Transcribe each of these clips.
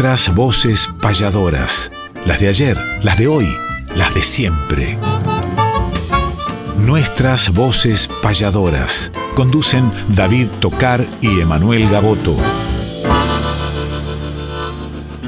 Nuestras voces payadoras, las de ayer, las de hoy, las de siempre. Nuestras voces payadoras. Conducen David Tocar y Emanuel Gaboto.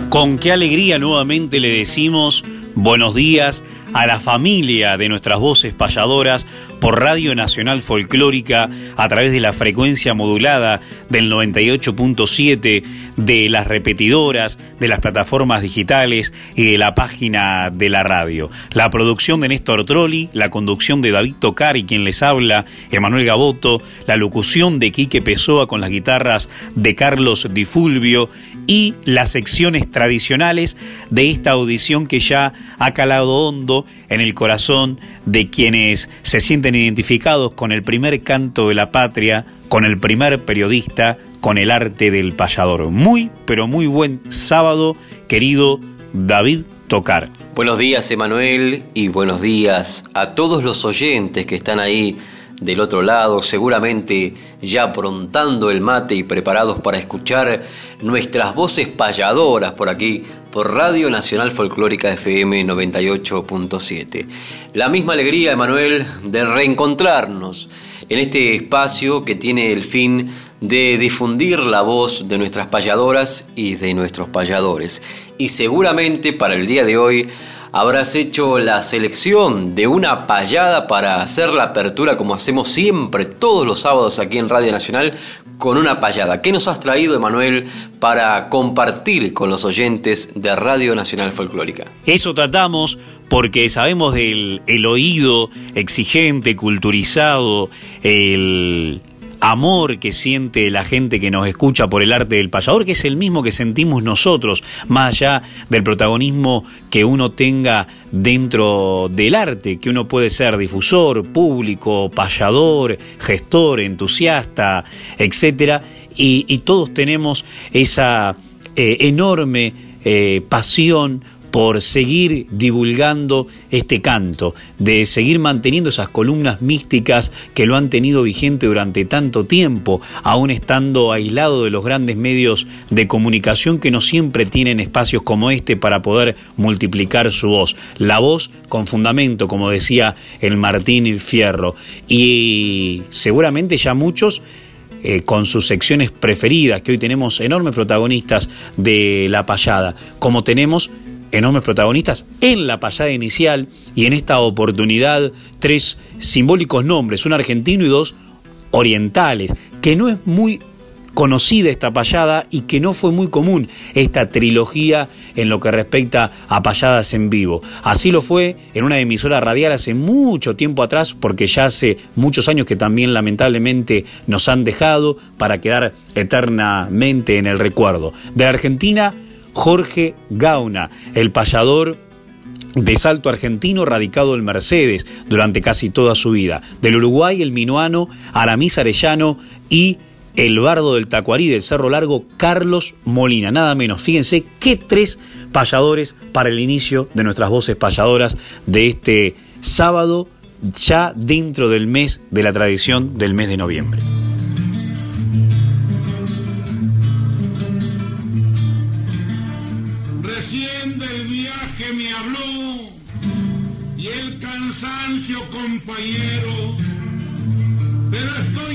Con qué alegría nuevamente le decimos buenos días a la familia de nuestras voces payadoras por Radio Nacional Folclórica a través de la frecuencia modulada del 98.7, de las repetidoras, de las plataformas digitales y de la página de la radio. La producción de Néstor Trolli, la conducción de David Tocar y quien les habla, Emanuel Gaboto, la locución de Quique Pessoa con las guitarras de Carlos Di Fulvio y las secciones tradicionales de esta audición que ya ha calado hondo en el corazón de quienes se sienten identificados con el primer canto de la patria, con el primer periodista, con el arte del payador. Muy, pero muy buen sábado, querido David Tocar. Buenos días, Emanuel, y buenos días a todos los oyentes que están ahí del otro lado, seguramente ya aprontando el mate y preparados para escuchar nuestras voces payadoras por aquí, por Radio Nacional Folclórica FM 98.7. La misma alegría, Emanuel, de reencontrarnos en este espacio que tiene el fin de difundir la voz de nuestras payadoras y de nuestros payadores. Y seguramente para el día de hoy habrás hecho la selección de una payada para hacer la apertura como hacemos siempre todos los sábados aquí en Radio Nacional con una payada. ¿Qué nos has traído, Emanuel, para compartir con los oyentes de Radio Nacional Folclórica? Eso tratamos porque sabemos del el oído exigente, culturizado, el amor que siente la gente que nos escucha por el arte del payador, que es el mismo que sentimos nosotros, más allá del protagonismo que uno tenga dentro del arte, que uno puede ser difusor, público, payador, gestor, entusiasta, etcétera, y, todos tenemos esa eh, enorme eh, pasión por seguir divulgando este canto, de seguir manteniendo esas columnas místicas que lo han tenido vigente durante tanto tiempo, aún estando aislado de los grandes medios de comunicación que no siempre tienen espacios como este para poder multiplicar su voz. La voz con fundamento, como decía el Martín Fierro. Y seguramente ya muchos eh, con sus secciones preferidas, que hoy tenemos enormes protagonistas de la payada, como tenemos enormes protagonistas en la pasada inicial y en esta oportunidad tres simbólicos nombres, un argentino y dos orientales, que no es muy conocida esta payada y que no fue muy común esta trilogía en lo que respecta a payadas en vivo. Así lo fue en una emisora radial hace mucho tiempo atrás, porque ya hace muchos años que también lamentablemente nos han dejado para quedar eternamente en el recuerdo. De la Argentina, Jorge Gauna, el payador de salto argentino radicado en Mercedes durante casi toda su vida. Del Uruguay, el minuano Aramis Arellano y el bardo del Tacuarí del Cerro Largo, Carlos Molina. Nada menos, fíjense qué tres payadores para el inicio de nuestras voces payadoras de este sábado, ya dentro del mes de la tradición del mes de noviembre. Compañero, pero estoy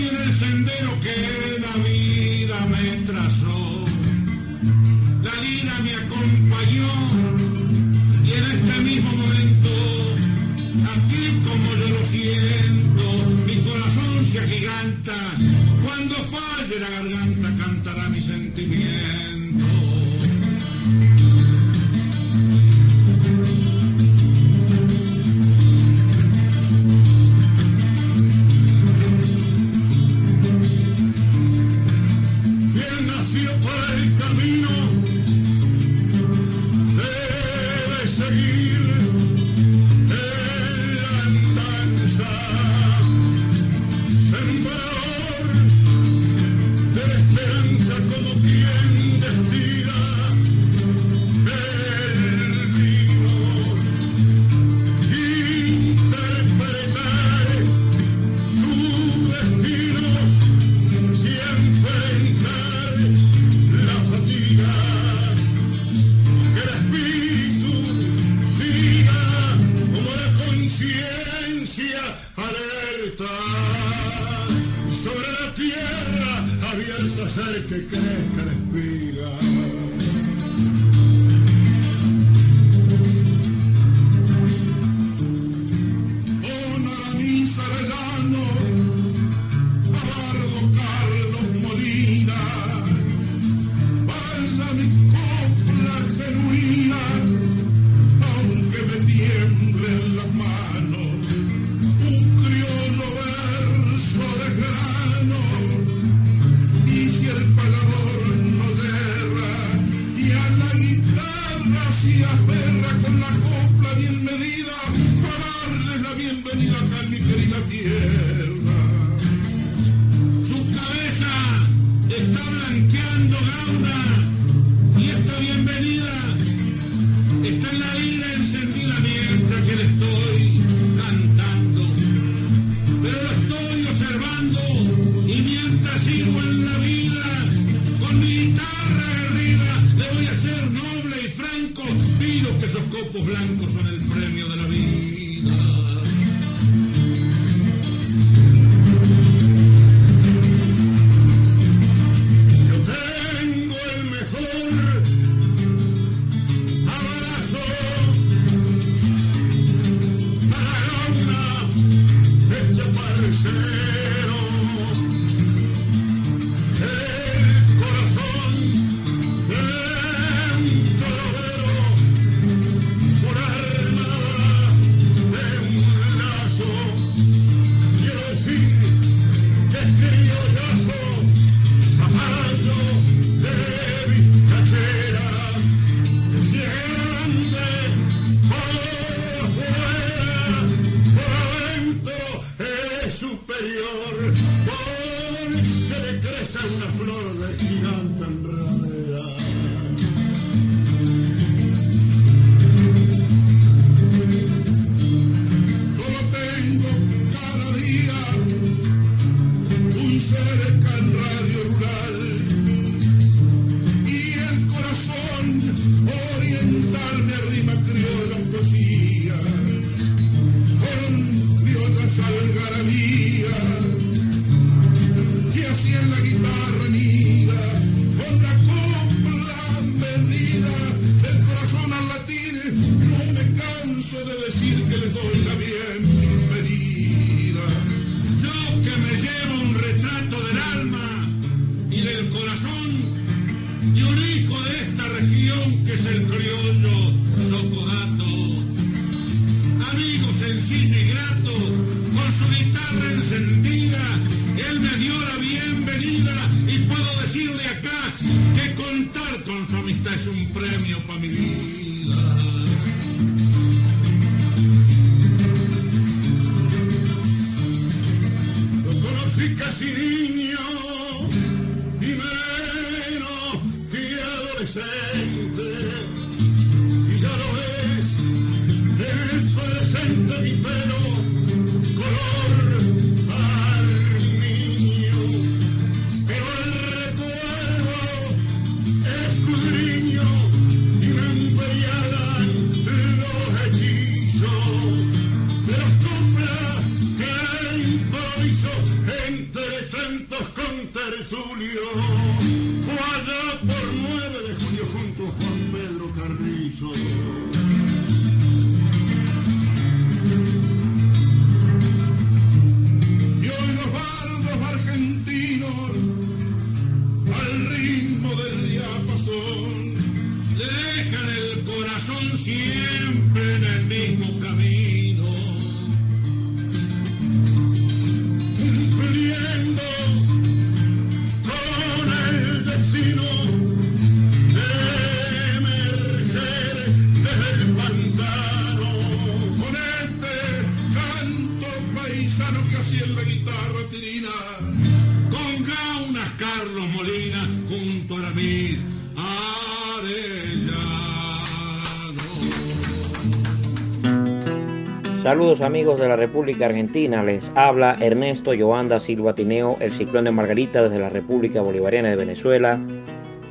Saludos amigos de la República Argentina, les habla Ernesto Yoanda Silva Tineo, el ciclón de Margarita desde la República Bolivariana de Venezuela,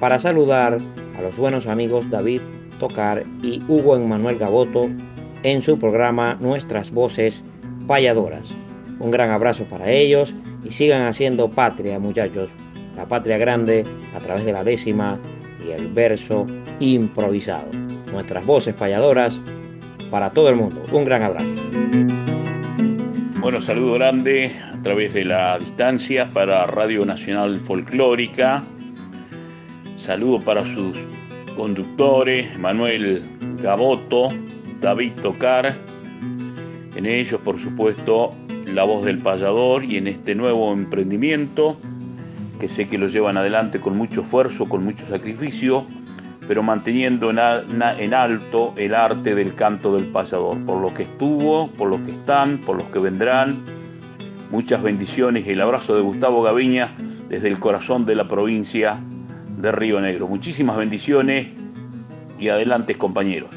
para saludar a los buenos amigos David Tocar y Hugo Emanuel Gaboto en su programa Nuestras Voces Payadoras. Un gran abrazo para ellos y sigan haciendo patria muchachos, la patria grande a través de la décima y el verso improvisado. Nuestras voces payadoras para todo el mundo. Un gran abrazo. Bueno, saludo grande a través de la distancia para Radio Nacional Folclórica. Saludo para sus conductores, Manuel Gaboto, David Tocar. En ellos, por supuesto, la voz del payador y en este nuevo emprendimiento que sé que lo llevan adelante con mucho esfuerzo, con mucho sacrificio, pero manteniendo en, alto el arte del canto del payador, por lo que estuvo, por los que están, por los que vendrán. Muchas bendiciones y el abrazo de Gustavo Gaviña desde el corazón de la provincia de Río Negro. Muchísimas bendiciones y adelante compañeros.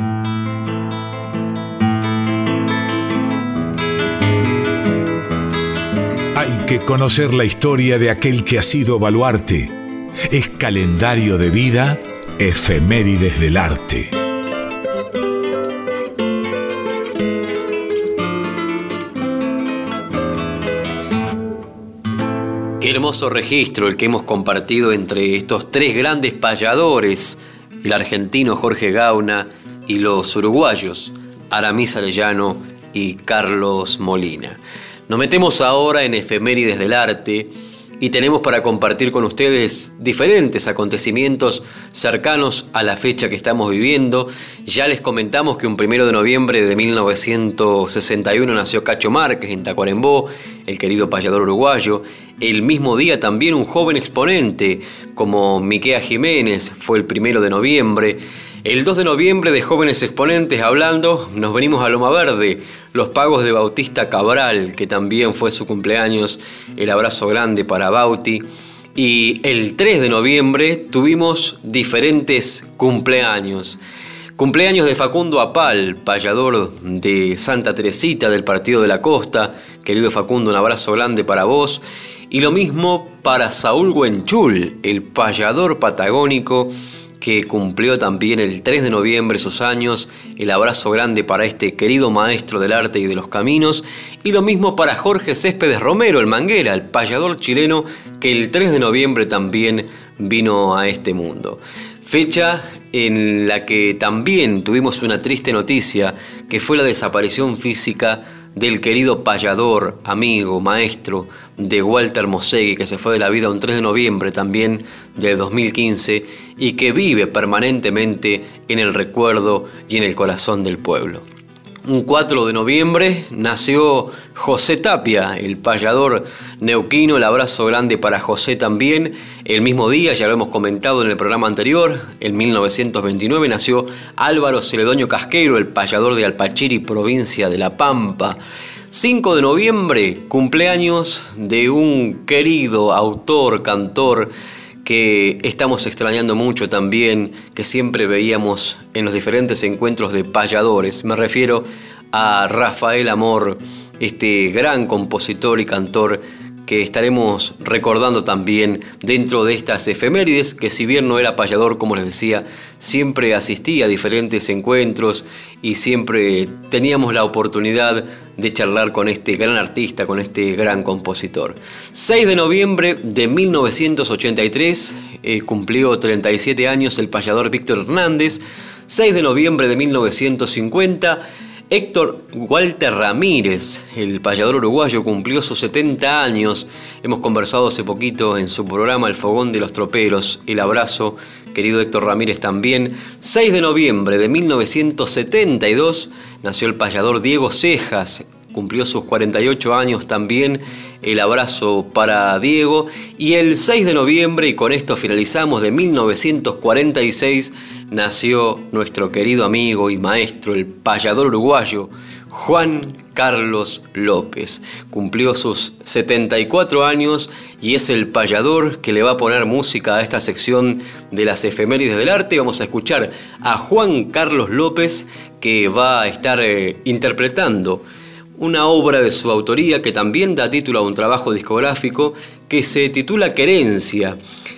Hay que conocer la historia de aquel que ha sido baluarte. Es calendario de vida, efemérides del arte. Qué hermoso registro el que hemos compartido entre estos tres grandes payadores, el argentino Jorge Gauna y los uruguayos Aramis Arellano y Carlos Molina. Nos metemos ahora en efemérides del arte y tenemos para compartir con ustedes diferentes acontecimientos cercanos a la fecha que estamos viviendo. Ya les comentamos que un primero de noviembre de 1961 nació Cacho Márquez en Tacuarembó, el querido payador uruguayo. El mismo día también un joven exponente como Miquea Jiménez fue el primero de noviembre. El 2 de noviembre de jóvenes exponentes hablando, nos venimos a Loma Verde, los pagos de Bautista Cabral, que también fue su cumpleaños, el abrazo grande para Bauti. Y el 3 de noviembre tuvimos diferentes cumpleaños. Cumpleaños de Facundo Apal, payador de Santa Teresita del Partido de la Costa. Querido Facundo, un abrazo grande para vos. Y lo mismo para Saúl Huenchul, el payador patagónico que cumplió también el 3 de noviembre sus años. El abrazo grande para este querido maestro del arte y de los caminos. Y lo mismo para Jorge Céspedes Romero, el manguera, el payador chileno, que el 3 de noviembre también vino a este mundo. Fecha en la que también tuvimos una triste noticia, que fue la desaparición física del querido payador, amigo, maestro de Walter Mosegui, que se fue de la vida un 3 de noviembre también de 2015 y que vive permanentemente en el recuerdo y en el corazón del pueblo. Un 4 de noviembre nació José Tapia, el payador neuquino. El abrazo grande para José también. El mismo día, ya lo hemos comentado en el programa anterior, en 1929 nació Álvaro Celedonio Casqueiro, el payador de Alpachiri, provincia de La Pampa. 5 de noviembre, cumpleaños de un querido autor, cantor, que estamos extrañando mucho también, que siempre veíamos en los diferentes encuentros de payadores. Me refiero a Rafael Amor, este gran compositor y cantor que estaremos recordando también dentro de estas efemérides, que si bien no era payador, como les decía, siempre asistía a diferentes encuentros y siempre teníamos la oportunidad de charlar con este gran artista, con este gran compositor. 6 de noviembre de 1983 eh, cumplió 37 años el payador Víctor Hernández. 6 de noviembre de 1950 Héctor Walter Ramírez, el payador uruguayo, cumplió sus 70 años. Hemos conversado hace poquito en su programa El Fogón de los Troperos. El abrazo, querido Héctor Ramírez también. 6 de noviembre de 1972 nació el payador Diego Cejas, cumplió sus 48 años también. El abrazo para Diego. Y el 6 de noviembre, y con esto finalizamos, de 1946, nació nuestro querido amigo y maestro, el payador uruguayo, Juan Carlos López. Cumplió sus 74 años y es el payador que le va a poner música a esta sección de las efemérides del arte. Vamos a escuchar a Juan Carlos López que va a estar eh, interpretando una obra de su autoría que también da título a un trabajo discográfico que se titula Querencia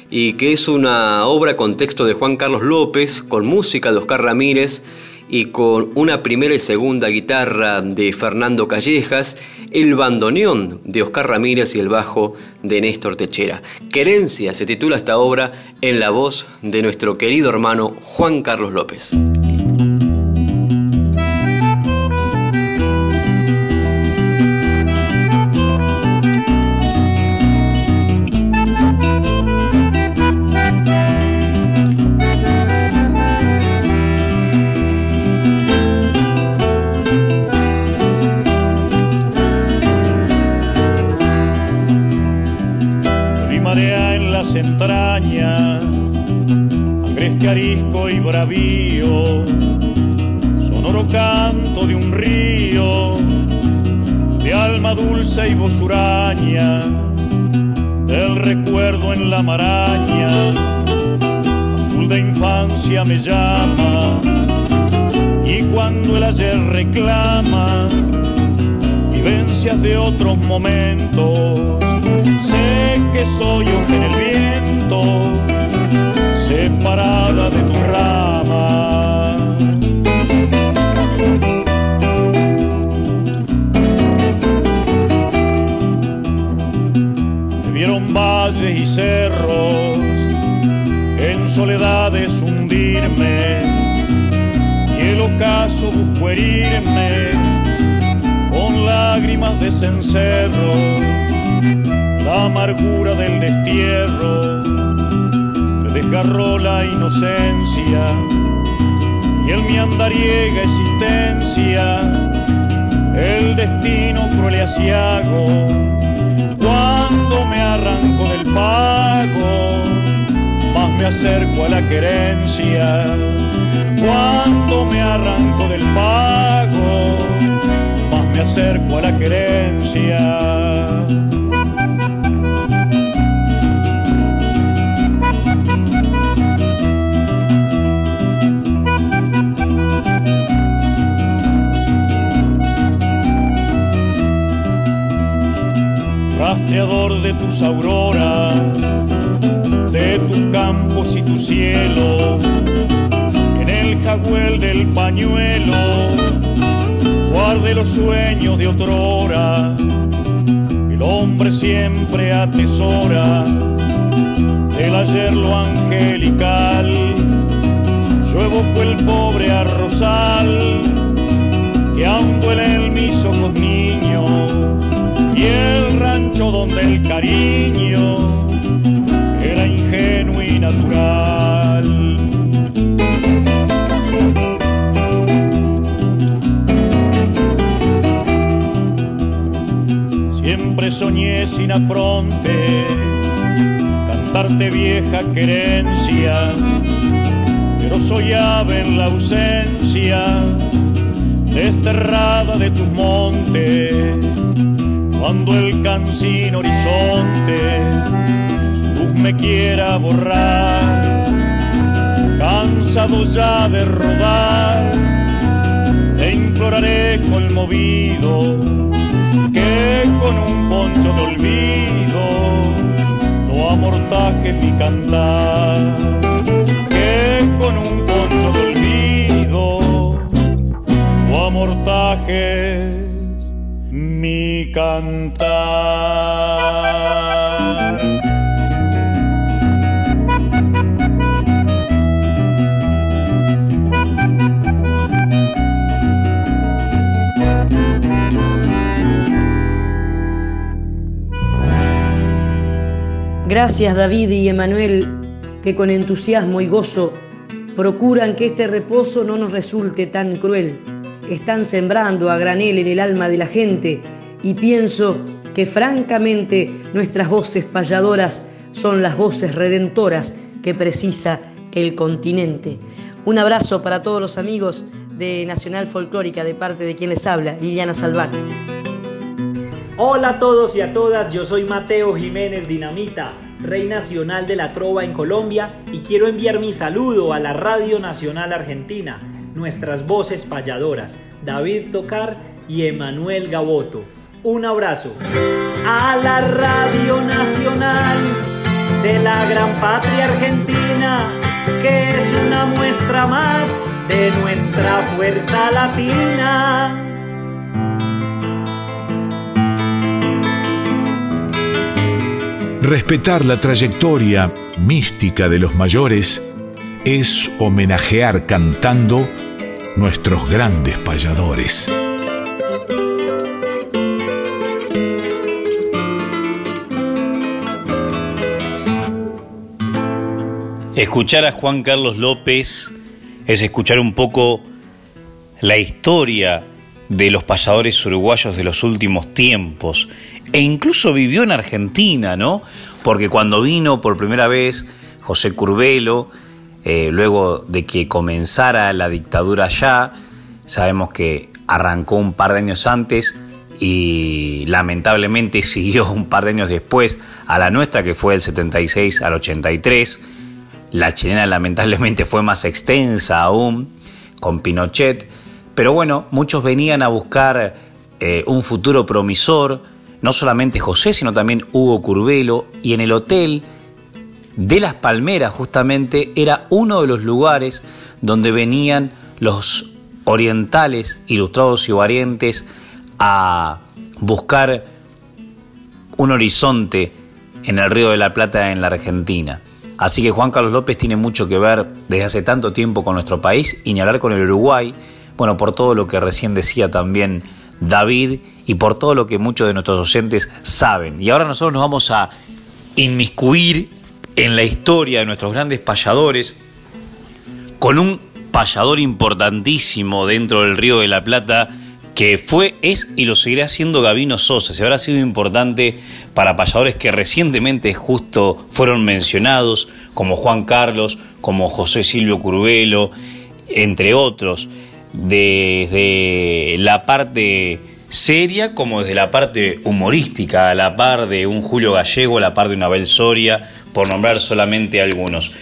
y que es una obra con texto de Juan Carlos López, con música de Oscar Ramírez y con una primera y segunda guitarra de Fernando Callejas, el bandoneón de Oscar Ramírez y el bajo de Néstor Techera. Querencia se titula esta obra en la voz de nuestro querido hermano Juan Carlos López. Bravío, sonoro canto de un río, de alma dulce y voz huraña, del recuerdo en la maraña, azul de infancia me llama, y cuando el ayer reclama, vivencias de otros momentos, sé que soy hoja en el viento, separada de y cerros, en soledades hundirme, y el ocaso busco herirme con lágrimas de cencerro la amargura del destierro me desgarró la inocencia y en mi andariega existencia el destino cruel y asiago cuando me arranco del pago más me acerco a la querencia. Cuando me arranco del pago más me acerco a la querencia de tus auroras, de tus campos y tu cielo, en el jaguel del pañuelo, guarde los sueños de otrora, el hombre siempre atesora el ayer lo angelical, yo evoco el pobre arrozal, que aún duele en mis ojos el donde el cariño era ingenuo y natural. Siempre soñé sin apronte cantarte vieja querencia, pero soy ave en la ausencia desterrada de tus montes cuando el cansino horizonte su luz me quiera borrar, cansado ya de rodar, te imploraré conmovido que con un poncho de olvido no amortaje mi cantar, que con un poncho de olvido no amortaje cantar. Gracias David y Emanuel, que con entusiasmo y gozo procuran que este reposo no nos resulte tan cruel están sembrando a granel en el alma de la gente y pienso que francamente nuestras voces payadoras son las voces redentoras que precisa el continente. Un abrazo para todos los amigos de Nacional Folclórica de parte de quien les habla, Liliana Salvat. Hola a todos y a todas, yo soy Mateo Jiménez Dinamita, Rey Nacional de la Trova en Colombia y quiero enviar mi saludo a la Radio Nacional Argentina nuestras voces payadoras, David Tocar y Emanuel Gaboto. Un abrazo. A la Radio Nacional de la gran patria argentina, que es una muestra más de nuestra fuerza latina. Respetar la trayectoria mística de los mayores es homenajear cantando nuestros grandes payadores. Escuchar a Juan Carlos López es escuchar un poco la historia de los payadores uruguayos de los últimos tiempos. E incluso vivió en Argentina, ¿no? Porque cuando vino por primera vez José Curbelo, eh, luego de que comenzara la dictadura allá, sabemos que arrancó un par de años antes y lamentablemente siguió un par de años después a la nuestra, que fue del 76 al 83 la chilena lamentablemente fue más extensa aún, con Pinochet, pero bueno, muchos venían a buscar eh, un futuro promisor, no solamente José, sino también Hugo Curbelo, y en el hotel de Las Palmeras justamente era uno de los lugares donde venían los orientales, ilustrados y variantes a buscar un horizonte en el Río de la Plata en la Argentina. Así que Juan Carlos López tiene mucho que ver desde hace tanto tiempo con nuestro país y ni hablar con el Uruguay, bueno, por todo lo que recién decía también David y por todo lo que muchos de nuestros docentes saben. Y ahora nosotros nos vamos a inmiscuir en la historia de nuestros grandes payadores con un payador importantísimo dentro del Río de la Plata que fue, es y lo seguirá siendo Gavino Sosa. Se habrá sido importante para payadores que recientemente justo fueron mencionados, como Juan Carlos, como José Silvio Curvelo, entre otros, desde la parte seria como desde la parte humorística, a la par de un Julio Gallego, a la par de una Abel Soria, por nombrar solamente algunos.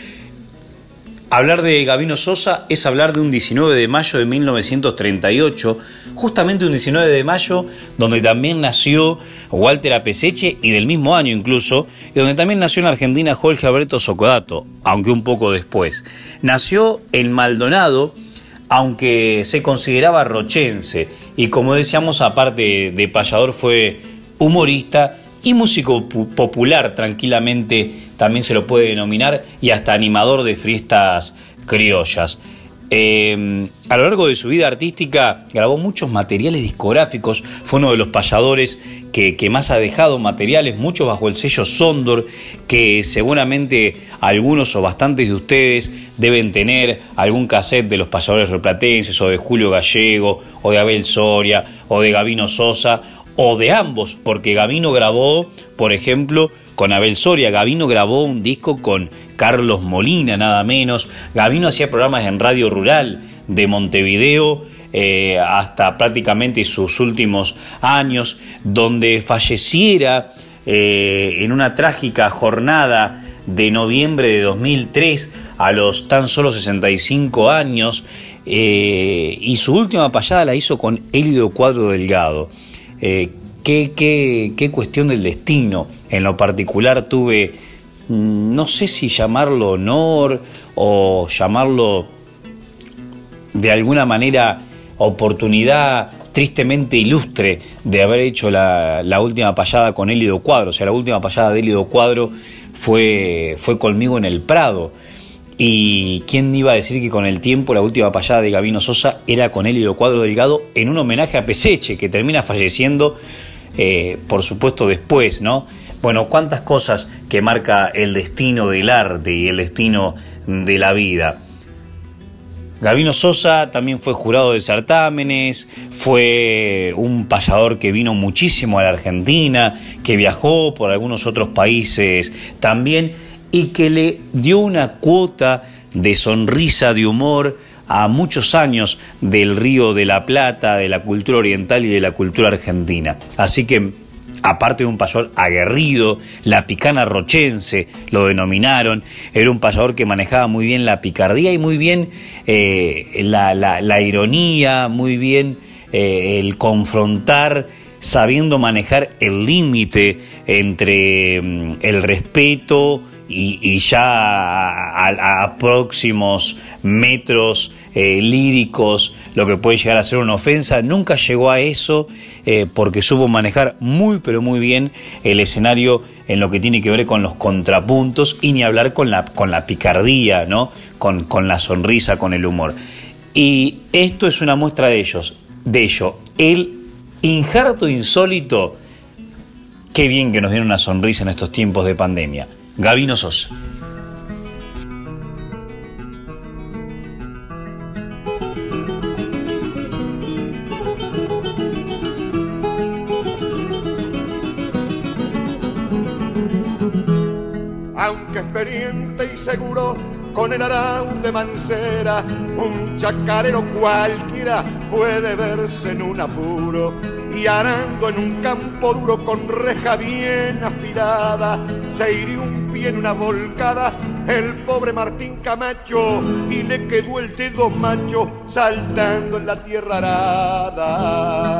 Hablar de Gavino Sosa es hablar de un 19 de mayo de 1938, justamente un 19 de mayo donde también nació Walter Apeseche y del mismo año incluso, y donde también nació en Argentina Jorge Alberto Socodato, aunque un poco después. Nació en Maldonado, aunque se consideraba rochense, y como decíamos, aparte de payador, fue humorista y músico popular tranquilamente también se lo puede denominar y hasta animador de fiestas criollas. Em, a lo largo de su vida artística grabó muchos materiales discográficos, fue uno de los payadores que, más ha dejado materiales, muchos bajo el sello Sondor, que seguramente algunos o bastantes de ustedes deben tener algún cassette de los payadores replatenses o de Julio Gallego o de Abel Soria o de Gavino Sosa o de ambos, porque Gavino grabó, por ejemplo, con Abel Soria, Gavino grabó un disco con Carlos Molina, nada menos, Gavino hacía programas en Radio Rural de Montevideo, eh, hasta prácticamente sus últimos años, donde falleciera eh, en una trágica jornada de noviembre de 2003 a los tan solo 65 años, eh, y su última payada la hizo con Elido Cuadro Delgado. Eh, qué, qué, cuestión del destino. En lo particular tuve, mm, no sé si llamarlo honor o llamarlo de alguna manera oportunidad tristemente ilustre de haber hecho la, última payada con Elido Cuadro. O sea, la última payada de Elido Cuadro fue, fue conmigo en el Prado. Y quién iba a decir que con el tiempo la última payada de Gabino Sosa era con Hélio Cuadro Delgado en un homenaje a Peseche, que termina falleciendo, eh, por supuesto, después, ¿no? Bueno, cuántas cosas que marca el destino del arte y el destino de la vida. Gabino Sosa también fue jurado de certámenes, fue un payador que vino muchísimo a la Argentina, que viajó por algunos otros países también y que le dio una cuota de sonrisa, de humor a muchos años del Río de la Plata, de la cultura oriental y de la cultura argentina. Así que, aparte de un payador aguerrido, la picana rochense lo denominaron, era un payador que manejaba muy bien la picardía y muy bien eh, la, ironía, muy bien eh, el confrontar, sabiendo manejar el límite entre mm, el respeto, y, ya a, próximos metros eh, líricos lo que puede llegar a ser una ofensa, nunca llegó a eso eh, porque supo manejar muy pero muy bien el escenario en lo que tiene que ver con los contrapuntos y ni hablar con la, con la picardía, ¿no? con, con la sonrisa, con el humor. Y esto es una muestra de ellos, de ello. El injerto insólito, qué bien que nos viene una sonrisa en estos tiempos de pandemia. Gabino Sosa. Aunque experiente y seguro con el arau de Mancera, un chacarero cualquiera puede verse en un apuro y arando en un campo duro con reja bien afilada, se hirió un en una volcada el pobre Martín Camacho y le quedó el dedo macho saltando en la tierra arada.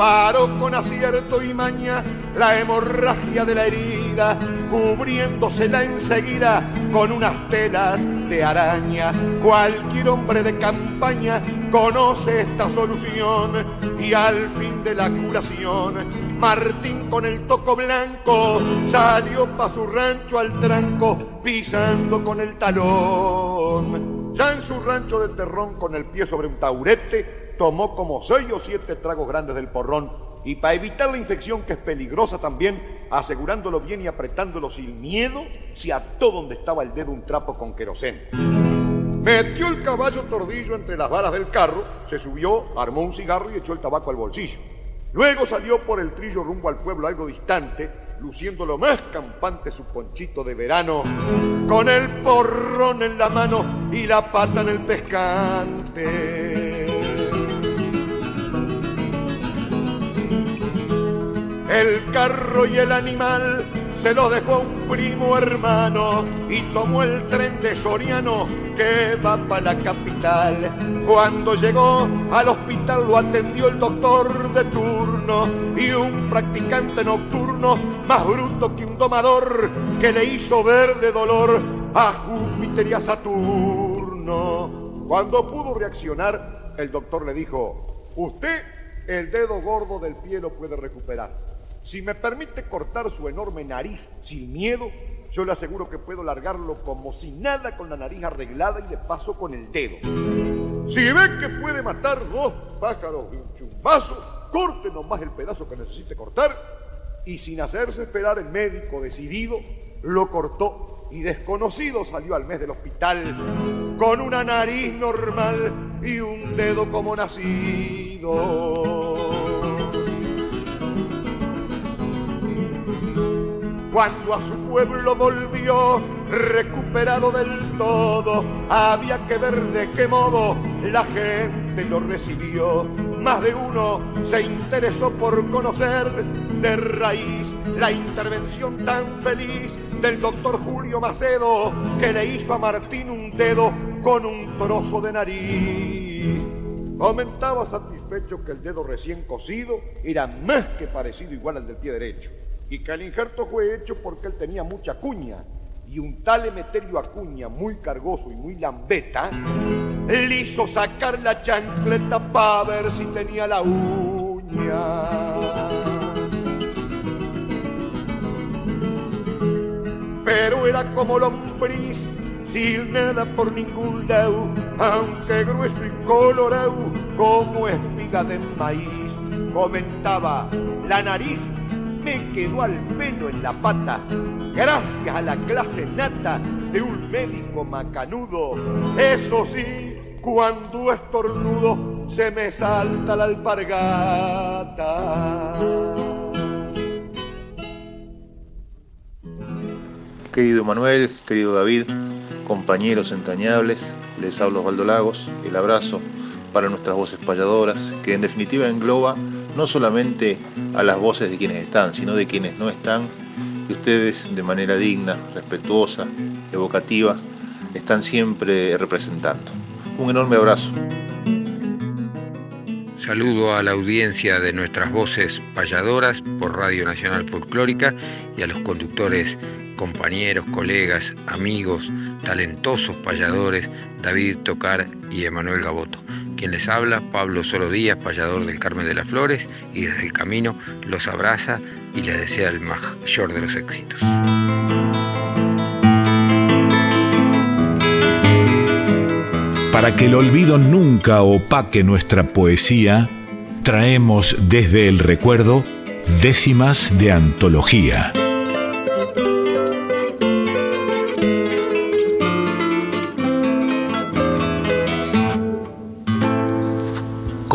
paró con acierto y maña la hemorragia de la herida, cubriéndosela enseguida con unas telas de araña. Cualquier hombre de campaña conoce esta solución y al fin de la curación, Martín con el toco blanco salió pa' su rancho al tranco, pisando con el talón. Ya en su rancho de terrón con el pie sobre un taurete, tomó como seis o siete tragos grandes del porrón y para evitar la infección que es peligrosa también, asegurándolo bien y apretándolo sin miedo, se ató donde estaba el dedo un trapo con querosén. Metió el caballo tordillo entre las varas del carro, se subió, armó un cigarro y echó el tabaco al bolsillo. Luego salió por el trillo rumbo al pueblo algo distante, luciendo lo más campante su ponchito de verano, con el porrón en la mano y la pata en el pescante. El carro y el animal se lo dejó a un primo hermano y tomó el tren de Soriano que va para la capital. Cuando llegó al hospital lo atendió el doctor de turno y un practicante nocturno más bruto que un domador que le hizo ver de dolor a Júpiter y a Saturno. Cuando pudo reaccionar, el doctor le dijo, usted el dedo gordo del pie lo puede recuperar si me permite cortar su enorme nariz sin miedo, yo le aseguro que puedo largarlo como si nada con la nariz arreglada y de paso con el dedo. Si ve que puede matar dos pájaros de un chumbazo, corte nomás el pedazo que necesite cortar. Y sin hacerse esperar el médico decidido, lo cortó y desconocido salió al mes del hospital con una nariz normal y un dedo como nacido. Cuando a su pueblo volvió, recuperado del todo, había que ver de qué modo la gente lo recibió. Más de uno se interesó por conocer de raíz la intervención tan feliz del doctor Julio Macedo, que le hizo a Martín un dedo con un trozo de nariz. Comentaba satisfecho que el dedo recién cosido era más que parecido igual al del pie derecho y que el injerto fue hecho porque él tenía mucha cuña y un tal Emeterio Acuña, muy cargoso y muy lambeta, le hizo sacar la chancleta para ver si tenía la uña. Pero era como lombriz, sin nada por ningún lado, aunque grueso y colorado como espiga de maíz. Comentaba, la nariz me quedó al pelo en la pata, gracias a la clase nata de un médico macanudo. Eso sí, cuando estornudo se me salta la alpargata. Querido Manuel, querido David, compañeros entrañables, les hablo Osvaldo Lagos, el abrazo para nuestras voces payadoras, que en definitiva engloba no solamente a las voces de quienes están, sino de quienes no están, que ustedes de manera digna, respetuosa, evocativa, están siempre representando. Un enorme abrazo. Saludo a la audiencia de nuestras voces payadoras por Radio Nacional Folclórica y a los conductores, compañeros, colegas, amigos, talentosos payadores David Tocar y Emanuel Gaboto. Quien les habla, Pablo Solo Díaz, payador del Carmen de las Flores, y desde el camino los abraza y les desea el mayor de los éxitos. Para que el olvido nunca opaque nuestra poesía, traemos desde el recuerdo décimas de antología.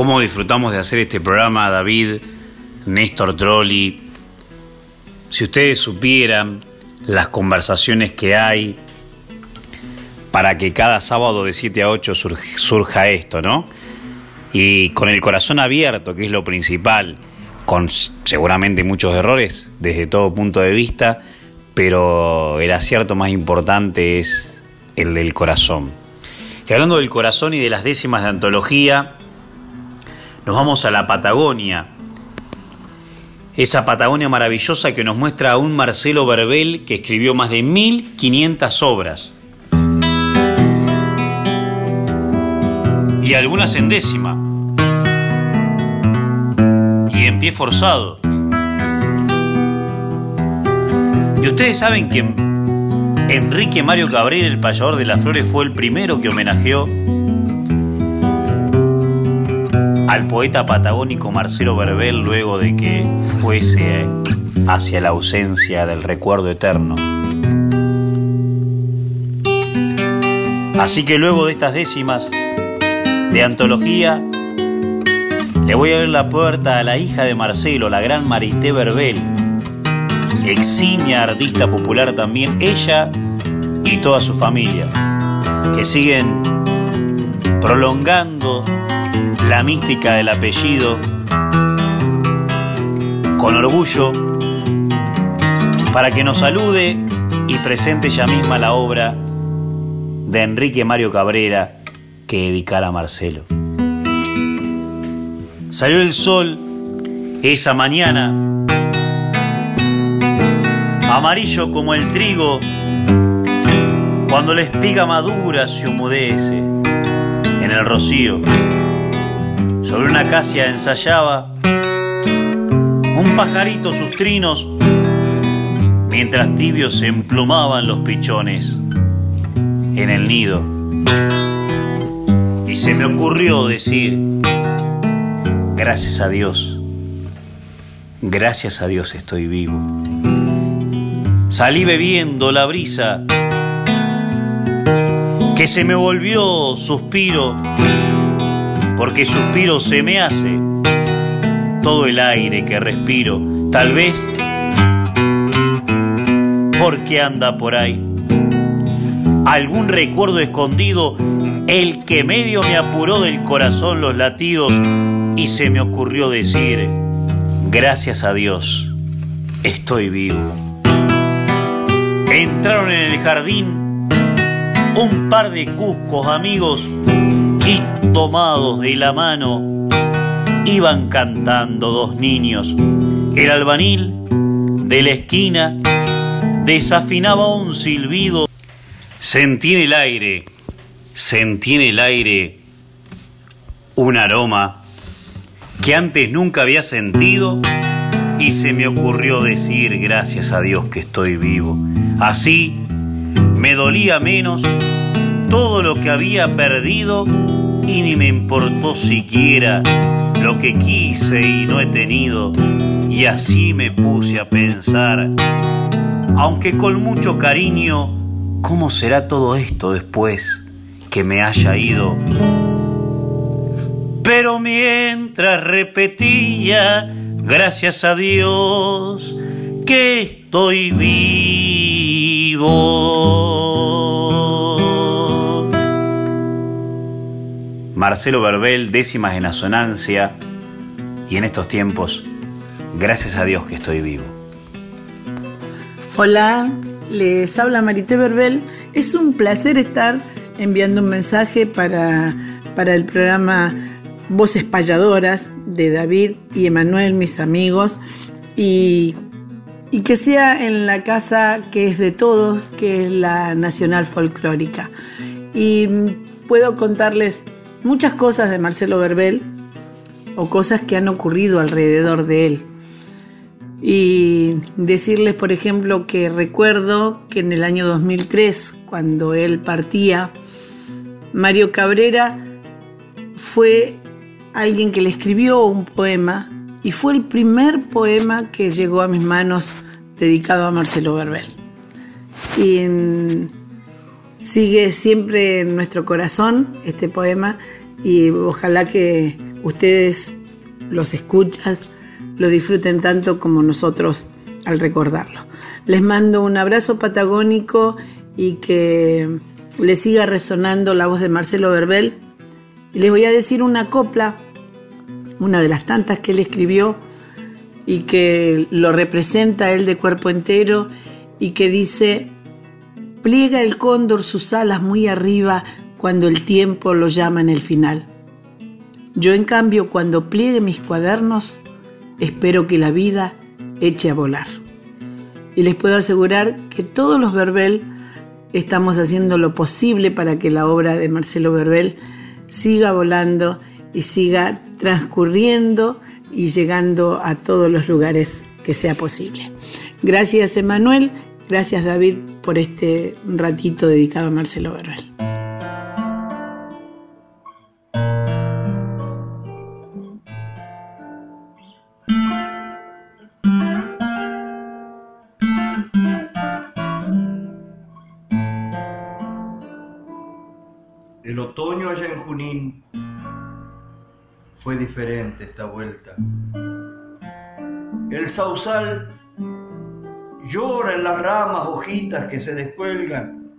¿Cómo disfrutamos de hacer este programa, David, Néstor Trolli? Si ustedes supieran las conversaciones que hay, para que cada sábado de 7 a 8 surja esto, ¿no? Y con el corazón abierto, que es lo principal, con seguramente muchos errores desde todo punto de vista, pero el acierto más importante es el del corazón. Y hablando del corazón y de las décimas de antología, nos vamos a la Patagonia. Esa Patagonia maravillosa que nos muestra a un Marcelo Verbel que escribió más de 1500 obras y algunas en décima. Y en pie forzado. Y ustedes saben que Enrique Mario Cabrera, el payador de las flores, fue el primero que homenajeó al poeta patagónico Marcelo Verbel luego de que fuese hacia la ausencia del recuerdo eterno. Así que luego de estas décimas, de antología, le voy a abrir la puerta a la hija de Marcelo, la gran Marité Verbel, eximia artista popular también, ella y toda su familia, que siguen prolongando la mística del apellido con orgullo para que nos salude y presente ella misma la obra de Enrique Mario Cabrera, que dedicar a Marcelo. Salió el sol esa mañana, amarillo como el trigo, cuando la espiga madura se humedece en el rocío. Sobre una acacia ensayaba un pajarito sus trinos, mientras tibios se emplumaban los pichones en el nido. Y se me ocurrió decir, gracias a Dios, gracias a Dios estoy vivo. Salí bebiendo la brisa que se me volvió suspiro, porque suspiro se me hace todo el aire que respiro, tal vez porque anda por ahí algún recuerdo escondido el que medio me apuró del corazón los latidos y se me ocurrió decir, gracias a Dios, estoy vivo. Entraron en el jardín un par de cuscos amigos y tomados de la mano iban cantando dos niños. El albanil de la esquina desafinaba un silbido. Sentí en el aire sentí en el aire un aroma que antes nunca había sentido y se me ocurrió decir gracias a Dios que estoy vivo. Así me dolía menos todo lo que había perdido y ni me importó siquiera lo que quise y no he tenido. Y así me puse a pensar, aunque con mucho cariño, ¿cómo será todo esto después? que me haya ido. Pero mientras repetía, gracias a Dios, que estoy vivo. Marcelo Verbel, décimas en asonancia, y en estos tiempos, gracias a Dios que estoy vivo. Hola, les habla Marité Verbel. Es un placer estar enviando un mensaje para, para el programa voces payadoras de David y Emanuel, mis amigos, y, y que sea en la casa que es de todos, que es la Nacional Folclórica. Y puedo contarles muchas cosas de Marcelo Verbel o cosas que han ocurrido alrededor de él. Y decirles, por ejemplo, que recuerdo que en el año 2003, cuando él partía, Mario Cabrera fue alguien que le escribió un poema y fue el primer poema que llegó a mis manos dedicado a Marcelo Verbel. Y sigue siempre en nuestro corazón este poema y ojalá que ustedes los escuchan, lo disfruten tanto como nosotros al recordarlo. Les mando un abrazo patagónico y que les siga resonando la voz de Marcelo Verbel. Y les voy a decir una copla, una de las tantas que él escribió y que lo representa él de cuerpo entero y que dice, pliega el cóndor sus alas muy arriba cuando el tiempo lo llama en el final. Yo en cambio cuando pliegue mis cuadernos, espero que la vida eche a volar. Y les puedo asegurar que todos los Verbel estamos haciendo lo posible para que la obra de Marcelo Verbel siga volando y siga transcurriendo y llegando a todos los lugares que sea posible. Gracias Emanuel, gracias David por este ratito dedicado a Marcelo Verbel. El otoño allá en Junín fue diferente esta vuelta. El sausal llora en las ramas hojitas que se descuelgan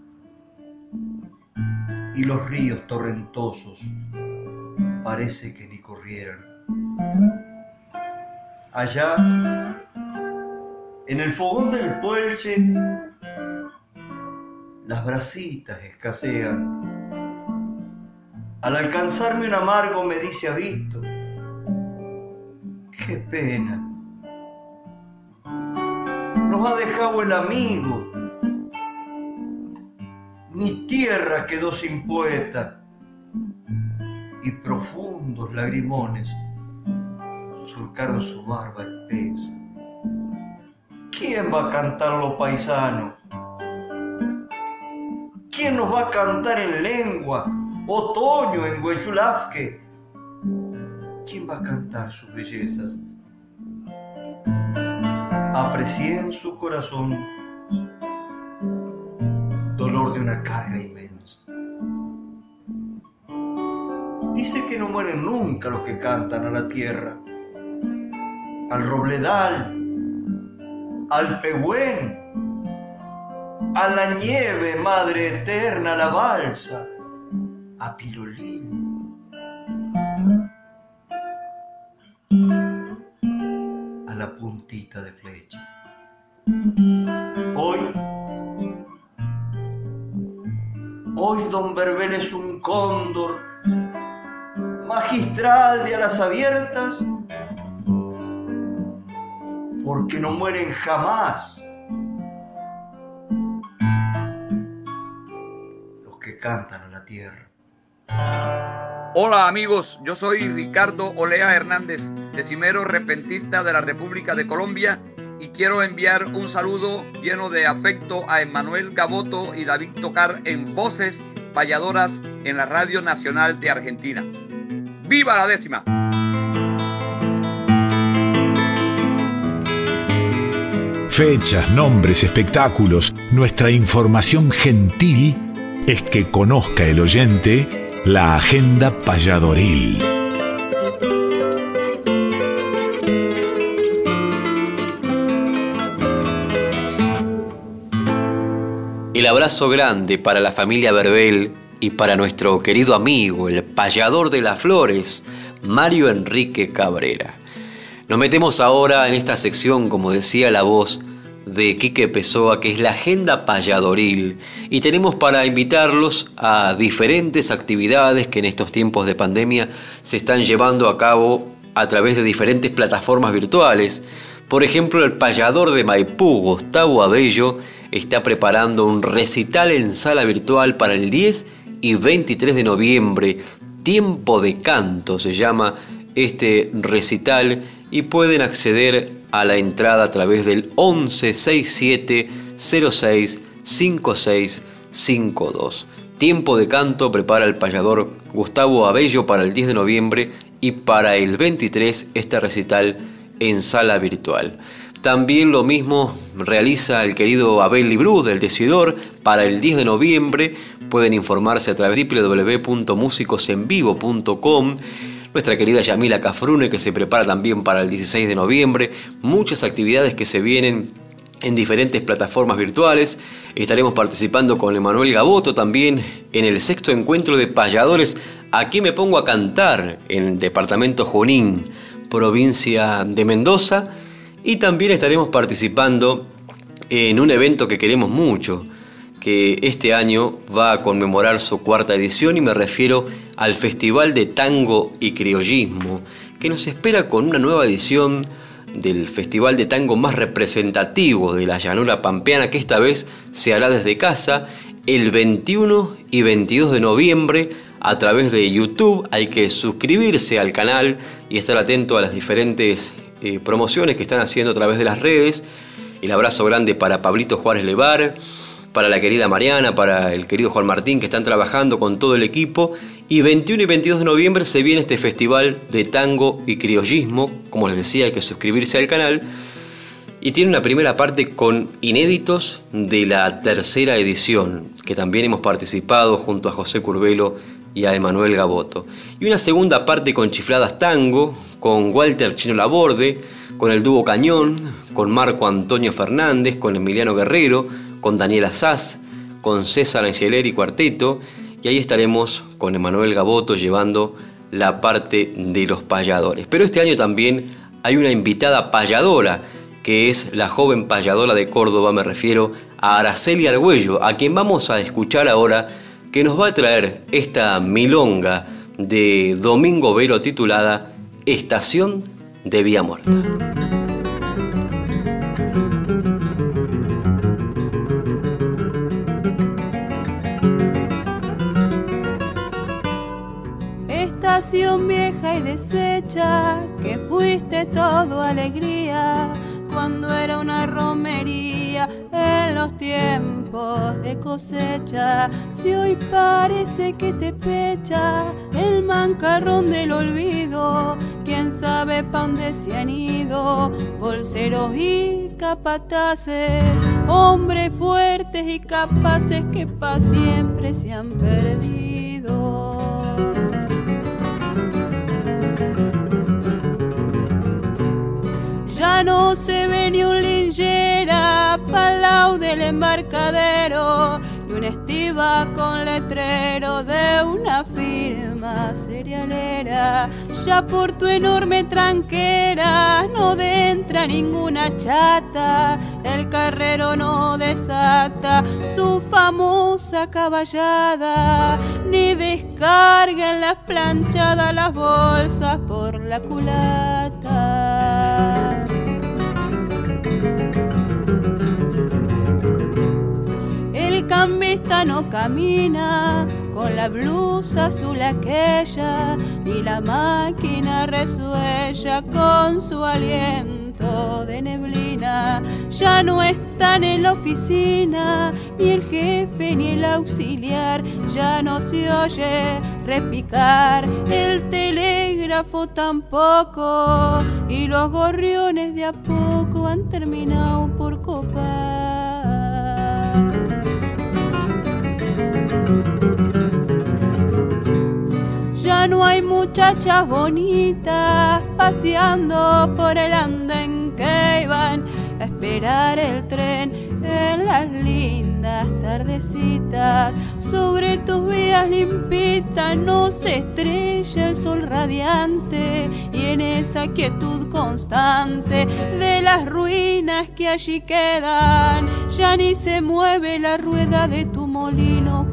y los ríos torrentosos parece que ni corrieran. Allá, en el fogón del puelche, las brasitas escasean al alcanzarme un amargo me dice visto, qué pena. Nos ha dejado el amigo. Mi tierra quedó sin poeta y profundos lagrimones surcaron su barba espesa. ¿Quién va a cantar lo paisano? ¿Quién nos va a cantar en lengua otoño en Huechulafque. ¿Quién va a cantar sus bellezas? Aprecié en su corazón. Dolor de una carga inmensa. Dice que no mueren nunca los que cantan a la tierra, al robledal, al pehuen, a la nieve, madre eterna, la balsa a Pilolín, don es un cóndor magistral de alas abiertas, porque no mueren jamás los que cantan a la tierra. Hola amigos, yo soy Ricardo Olea Hernández, decimero repentista de la República de Colombia y quiero enviar un saludo lleno de afecto a Emmanuel Gaboto y David Tocar en voces payadoras en la Radio Nacional de Argentina. ¡Viva la décima! Fechas, nombres, espectáculos, nuestra información gentil es que conozca el oyente la Agenda Payadoril. Abrazo grande para la familia Verbel y para nuestro querido amigo, el payador de las flores, Mario Enrique Cabrera. Nos metemos ahora en esta sección, como decía la voz, de Quique Pessoa, que es la Agenda Payadoril. Y tenemos para invitarlos a diferentes actividades que en estos tiempos de pandemia se están llevando a cabo a través de diferentes plataformas virtuales. Por ejemplo, el payador de Maipú, Gustavo Abello, está preparando un recital en sala virtual para el 10 y 23 de noviembre. Tiempo de canto se llama este recital y pueden acceder a la entrada a través del 1167 06 5652. Tiempo de canto prepara el payador Gustavo Abello para el 10 de noviembre y para el 23 este recital en sala virtual. También lo mismo realiza el querido Abel Librú del Decidor para el 10 de noviembre. Pueden informarse a través de www.musicosenvivo.com. Nuestra querida Yamila Cafrune que se prepara también para el 16 de noviembre. Muchas actividades que se vienen en diferentes plataformas virtuales. Estaremos participando con Emanuel Gaboto también en el sexto encuentro de payadores. Aquí me pongo a cantar en el departamento Junín, provincia de Mendoza. Y también estaremos participando en un evento que queremos mucho, que este año va a conmemorar su cuarta edición y me refiero al Festival de Tango y Criollismo, que nos espera con una nueva edición del festival de tango más representativo de la llanura pampeana, que esta vez se hará desde casa el 21 y 22 de noviembre a través de YouTube. Hay que suscribirse al canal y estar atento a las diferentes eh, promociones que están haciendo a través de las redes. El abrazo grande para Pablito Juárez Levar, para la querida Mariana, para el querido Juan Martín, que están trabajando con todo el equipo. Y 21 y 22 de noviembre se viene este festival de tango y criollismo. Como les decía, hay que suscribirse al canal. Y tiene una primera parte con inéditos de la tercera edición, que también hemos participado junto a José Curvelo y a Emanuel Gaboto. Y una segunda parte con chifladas tango, con Walter Chino Laborde, con el dúo Cañón, con Marco Antonio Fernández, con Emiliano Guerrero, con Daniela Sass, con César Angeleri Cuarteto, y ahí estaremos con Emanuel Gaboto llevando la parte de los payadores. Pero este año también hay una invitada payadora, que es la joven payadora de Córdoba, me refiero a Araceli Argüello, a quien vamos a escuchar ahora que nos va a traer esta milonga de Domingo Vero titulada Estación de Vía Muerta. Estación vieja y deshecha, que fuiste todo alegría cuando era una romería en los tiempos de cosecha. Si hoy parece que te pecha el mancarrón del olvido, quién sabe pa' dónde se han ido, bolseros y capataces, hombres fuertes y capaces que pa' siempre se han perdido. Ya no se ve ni un linchera palau del embarcadero y un estiva con letrero de una firma cerealera. Ya por tu enorme tranquera no entra ninguna chata, el carrero no desata su famosa caballada, ni descarga en las planchadas las bolsas por la culata. No camina con la blusa azul aquella, ni la máquina resuella con su aliento de neblina. Ya no están en la oficina, ni el jefe ni el auxiliar, ya no se oye repicar el telégrafo tampoco, y los gorriones de a poco han terminado por copar. Ya no hay muchachas bonitas paseando por el andén que iban a esperar el tren en las lindas tardecitas, sobre tus vías limpitas no se estrella el sol radiante y en esa quietud constante de las ruinas que allí quedan, ya ni se mueve la rueda de tu molino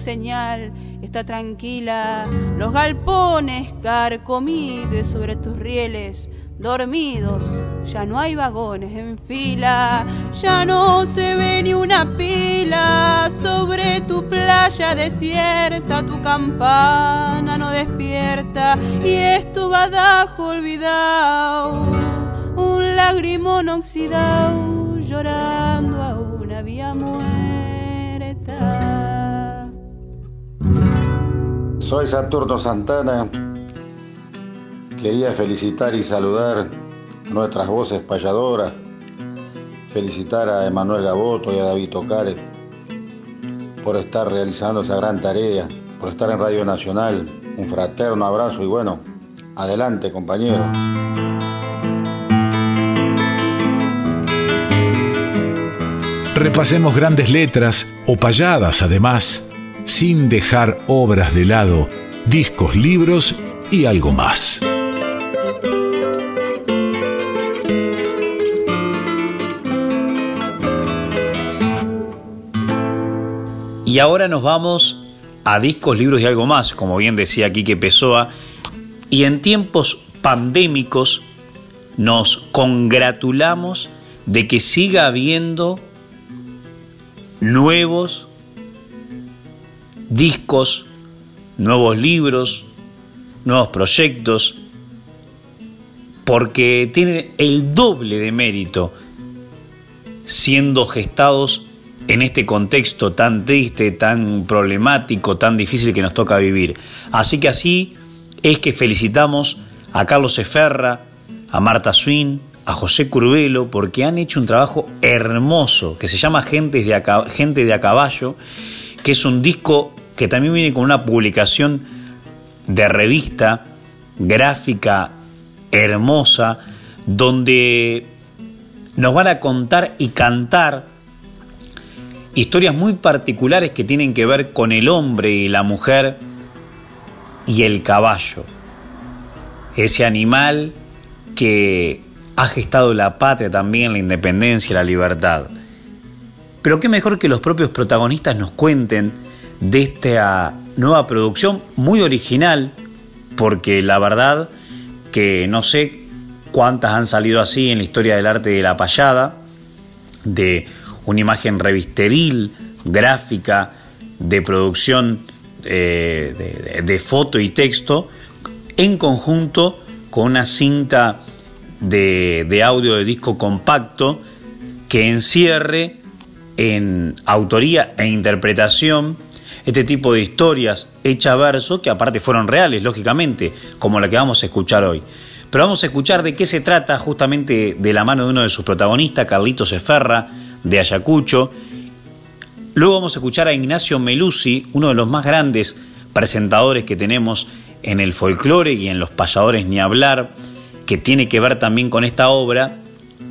señal está tranquila, los galpones carcomidos sobre tus rieles dormidos, ya no hay vagones en fila, ya no se ve ni una pila sobre tu playa desierta, tu campana no despierta y es tu badajo olvidado, un lagrimón oxidado llorando a una vía Soy Saturno Santana Quería felicitar y saludar nuestras voces payadoras, felicitar a Emanuel Gaboto y a David Tocare por estar realizando esa gran tarea, por estar en Radio Nacional. Un fraterno abrazo y bueno, adelante compañeros. Repasemos grandes letras o payadas además, sin dejar obras de lado, discos, libros y algo más. Y ahora nos vamos a discos, libros y algo más, como bien decía Quique Pessoa. Y en tiempos pandémicos nos congratulamos de que siga habiendo nuevos discos, nuevos libros, nuevos proyectos, porque tienen el doble de mérito siendo gestados en este contexto tan triste, tan problemático, tan difícil que nos toca vivir. Así que así es que felicitamos a Carlos Eferra, a Marta Swin, a José Curvelo, porque han hecho un trabajo hermoso que se llama Gente de, a, Caballo, que es un disco que también viene con una publicación de revista gráfica hermosa, donde nos van a contar y cantar historias muy particulares que tienen que ver con el hombre y la mujer y el caballo, ese animal que ha gestado la patria también, la independencia, la libertad. Pero qué mejor que los propios protagonistas nos cuenten de esta nueva producción muy original, porque la verdad que no sé cuántas han salido así en la historia del arte de la payada, de una imagen revisteril, gráfica, de producción eh, de, foto y texto, en conjunto con una cinta de, de audio de disco compacto que encierre en autoría e interpretación este tipo de historias hechas verso, que aparte fueron reales, lógicamente, como la que vamos a escuchar hoy. Pero vamos a escuchar de qué se trata justamente de la mano de uno de sus protagonistas, Carlitos Eferra, de Ayacucho. Luego vamos a escuchar a Ignacio Melusi, uno de los más grandes presentadores que tenemos en el folclore y en los payadores ni hablar, que tiene que ver también con esta obra.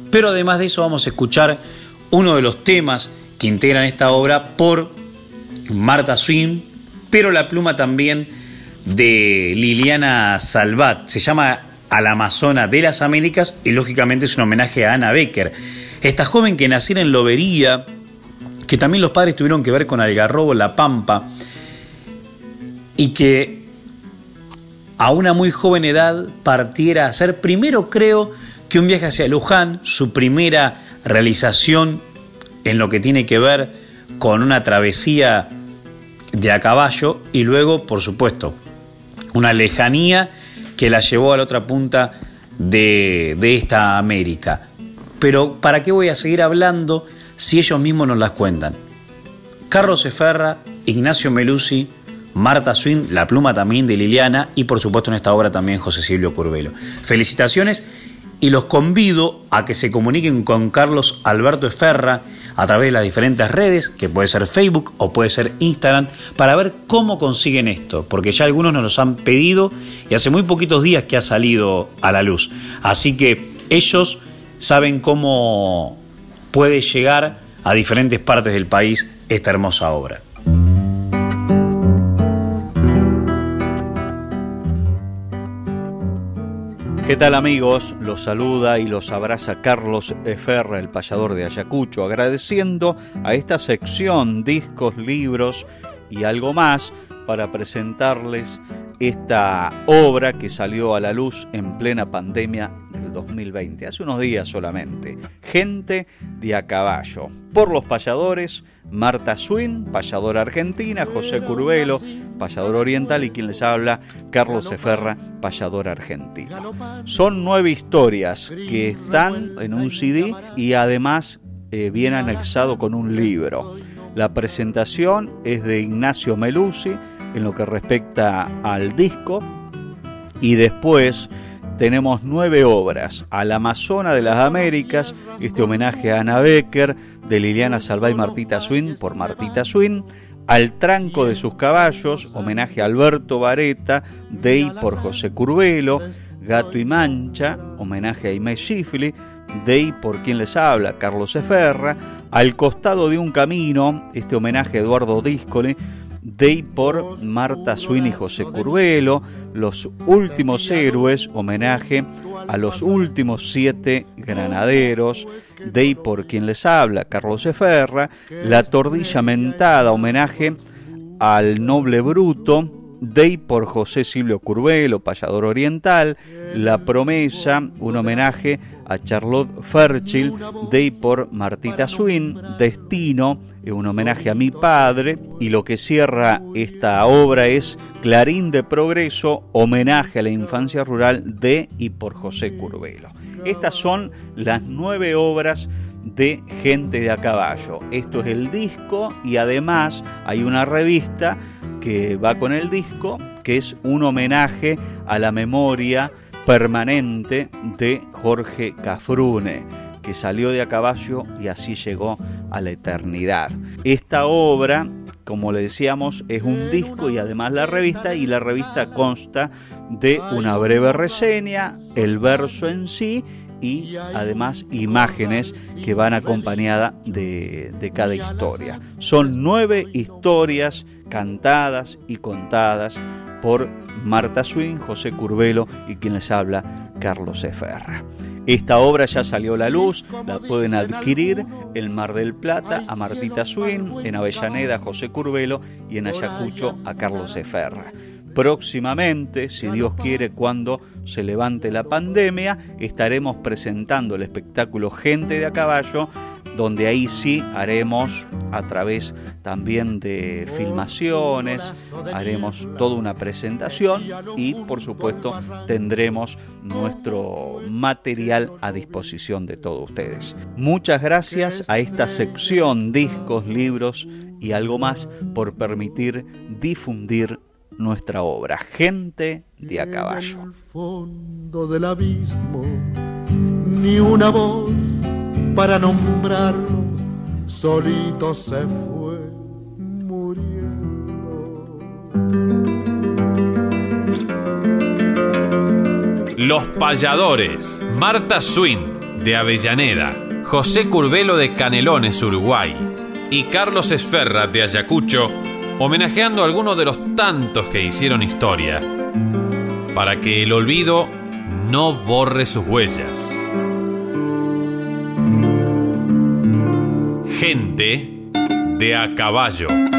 Pero además de eso vamos a escuchar uno de los temas que integran esta obra por Marta Swin, pero la pluma también de Liliana Salvat. Se llama Al Amazona de las Américas y lógicamente es un homenaje a Ana Becker. Esta joven que naciera en Lobería, que también los padres tuvieron que ver con Algarrobo, La Pampa, y que a una muy joven edad partiera a hacer primero creo que un viaje hacia Luján, su primera realización en lo que tiene que ver con una travesía de a caballo y luego, por supuesto, una lejanía que la llevó a la otra punta de, de esta América. Pero ¿para qué voy a seguir hablando si ellos mismos nos las cuentan? Carlos Eferra, Ignacio Melusi, Marta Swin, la pluma también de Liliana y por supuesto en esta obra también José Silvio Curvelo. Felicitaciones y los convido a que se comuniquen con Carlos Alberto Eferra a través de las diferentes redes, que puede ser Facebook o puede ser Instagram, para ver cómo consiguen esto, porque ya algunos nos los han pedido y hace muy poquitos días que ha salido a la luz. Así que ellos saben cómo puede llegar a diferentes partes del país esta hermosa obra. ¿Qué tal amigos? Los saluda y los abraza Carlos Eferra, el payador de Ayacucho, agradeciendo a esta sección discos, libros y algo más para presentarles esta obra que salió a la luz en plena pandemia del 2020, hace unos días solamente. Gente de a caballo. Por los payadores, Marta Swin, payadora argentina, José Curvelo, payador oriental y quien les habla, Carlos Eferra, payador argentino. Son nueve historias que están en un CD y además eh, viene anexado con un libro. La presentación es de Ignacio Melusi, en lo que respecta al disco. Y después tenemos nueve obras. Al Amazona de las Américas, este homenaje a Ana Becker, de Liliana Salvay Martita Swin por Martita Swin. Al tranco de sus caballos, homenaje a Alberto Vareta, de por José Curvelo. Gato y Mancha, homenaje a Inés Schifli, de por quien les habla, Carlos Eferra. Al costado de un camino, este homenaje a Eduardo Díscole, Day por Marta Swin y José Curvelo, Los Últimos Héroes, homenaje a los últimos siete granaderos, Day por quien les habla, Carlos Eferra, La Tordilla Mentada, homenaje al noble bruto, Day por José Silvio Curvelo, payador oriental, La Promesa, un homenaje a Charlotte Fairchild, Day por Martita Swin, Destino, un homenaje a mi padre, y lo que cierra esta obra es Clarín de Progreso, homenaje a la infancia rural de y por José Curvelo. Estas son las nueve obras de Gente de a Caballo. Esto es el disco y además hay una revista que va con el disco, que es un homenaje a la memoria permanente de Jorge Cafrune, que salió de a caballo y así llegó a la eternidad. Esta obra, como le decíamos, es un disco y además la revista, y la revista consta de una breve reseña, el verso en sí y además imágenes que van acompañadas de, cada historia. Son nueve historias cantadas y contadas por Marta Swin, José Curvelo y quien les habla, Carlos Eferra. Esta obra ya salió a la luz, la pueden adquirir en Mar del Plata a Martita Swin, en Avellaneda a José Curvelo y en Ayacucho a Carlos Eferra. Próximamente, si Dios quiere, cuando se levante la pandemia, estaremos presentando el espectáculo Gente de a Caballo, donde ahí sí haremos a través también de filmaciones, haremos toda una presentación y por supuesto tendremos nuestro material a disposición de todos ustedes. Muchas gracias a esta sección discos, libros y algo más por permitir difundir nuestra obra, Gente de a caballo. En el fondo del abismo, ni una voz para nombrarlo, solito se fue muriendo. Los Payadores, Marta Swint de Avellaneda, José Curvelo de Canelones, Uruguay y Carlos Esferra de Ayacucho homenajeando a algunos de los tantos que hicieron historia, para que el olvido no borre sus huellas. Gente de a caballo.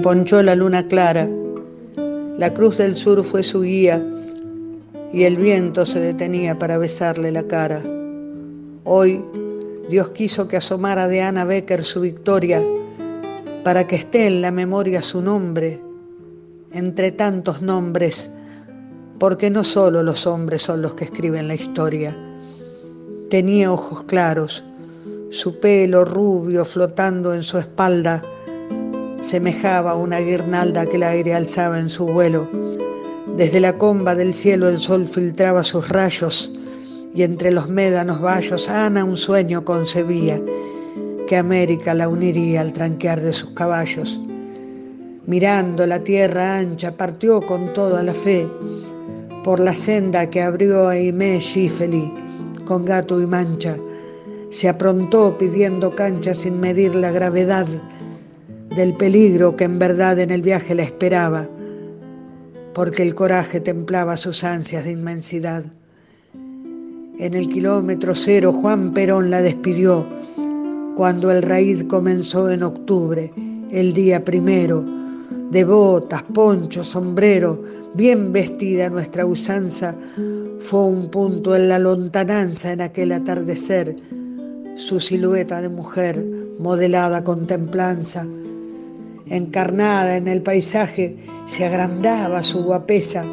Emponchó la luna clara, la cruz del sur fue su guía y el viento se detenía para besarle la cara. Hoy Dios quiso que asomara de Ana Becker su victoria para que esté en la memoria su nombre entre tantos nombres, porque no solo los hombres son los que escriben la historia. Tenía ojos claros, su pelo rubio flotando en su espalda, semejaba una guirnalda que el aire alzaba en su vuelo. Desde la comba del cielo el sol filtraba sus rayos y entre los médanos vallos Ana un sueño concebía que América la uniría al tranquear de sus caballos. Mirando la tierra ancha partió con toda la fe por la senda que abrió Aimé Schifeli con gato y mancha. Se aprontó pidiendo cancha sin medir la gravedad del peligro que en verdad en el viaje la esperaba, porque el coraje templaba sus ansias de inmensidad. En el kilómetro cero Juan Perón la despidió, cuando el raíz comenzó en octubre, el día primero, de botas, poncho, sombrero, bien vestida nuestra usanza, fue un punto en la lontananza en aquel atardecer, su silueta de mujer modelada con templanza, encarnada en el paisaje, se agrandaba su guapesa,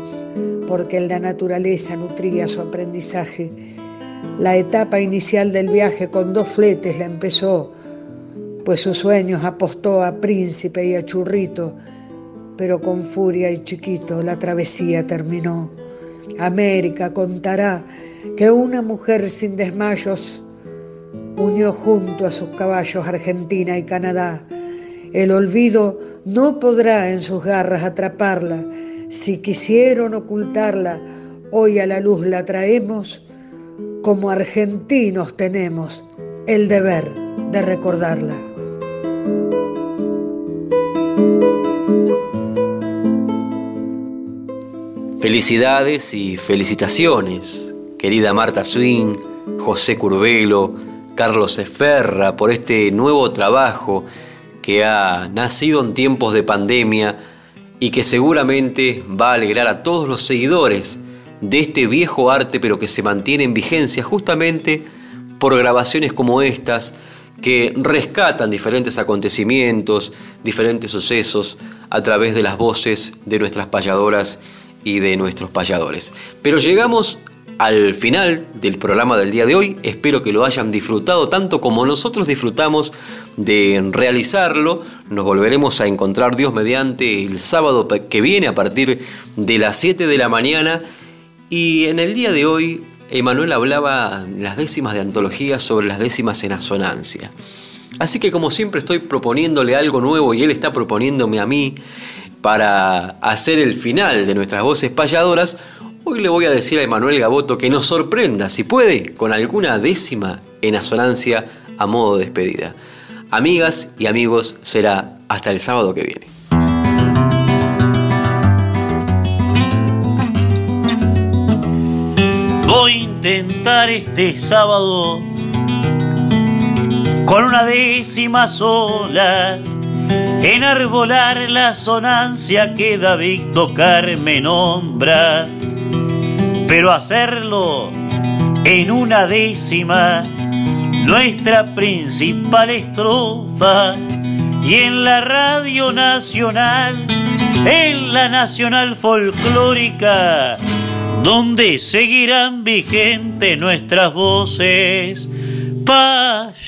porque la naturaleza nutría su aprendizaje. La etapa inicial del viaje con dos fletes la empezó, pues sus sueños apostó a príncipe y a churrito, pero con furia y chiquito la travesía terminó. América contará que una mujer sin desmayos unió junto a sus caballos Argentina y Canadá. El olvido no podrá en sus garras atraparla. Si quisieron ocultarla, hoy a la luz la traemos. Como argentinos tenemos el deber de recordarla. Felicidades y felicitaciones, querida Marta Swing, José Curvelo, Carlos Esferra, por este nuevo trabajo que ha nacido en tiempos de pandemia y que seguramente va a alegrar a todos los seguidores de este viejo arte, pero que se mantiene en vigencia justamente por grabaciones como estas, que rescatan diferentes acontecimientos, diferentes sucesos a través de las voces de nuestras payadoras y de nuestros payadores. Pero llegamos al final del programa del día de hoy. Espero que lo hayan disfrutado tanto como nosotros disfrutamos de realizarlo. Nos volveremos a encontrar Dios mediante el sábado que viene a partir de las 7 de la mañana. Y en el día de hoy, Emanuel hablaba las décimas de antología sobre las décimas en asonancia. Así que como siempre estoy proponiéndole algo nuevo y él está proponiéndome a mí para hacer el final de nuestras voces payadoras, hoy le voy a decir a Emanuel Gaboto que nos sorprenda, si puede, con alguna décima en asonancia a modo de despedida. Amigas y amigos, será hasta el sábado que viene. Voy a intentar este sábado con una décima sola enarbolar la sonancia que David tocar me nombra, pero hacerlo en una décima, nuestra principal estrofa, y en la radio nacional, en la nacional folclórica, donde seguirán vigentes nuestras voces payadoras.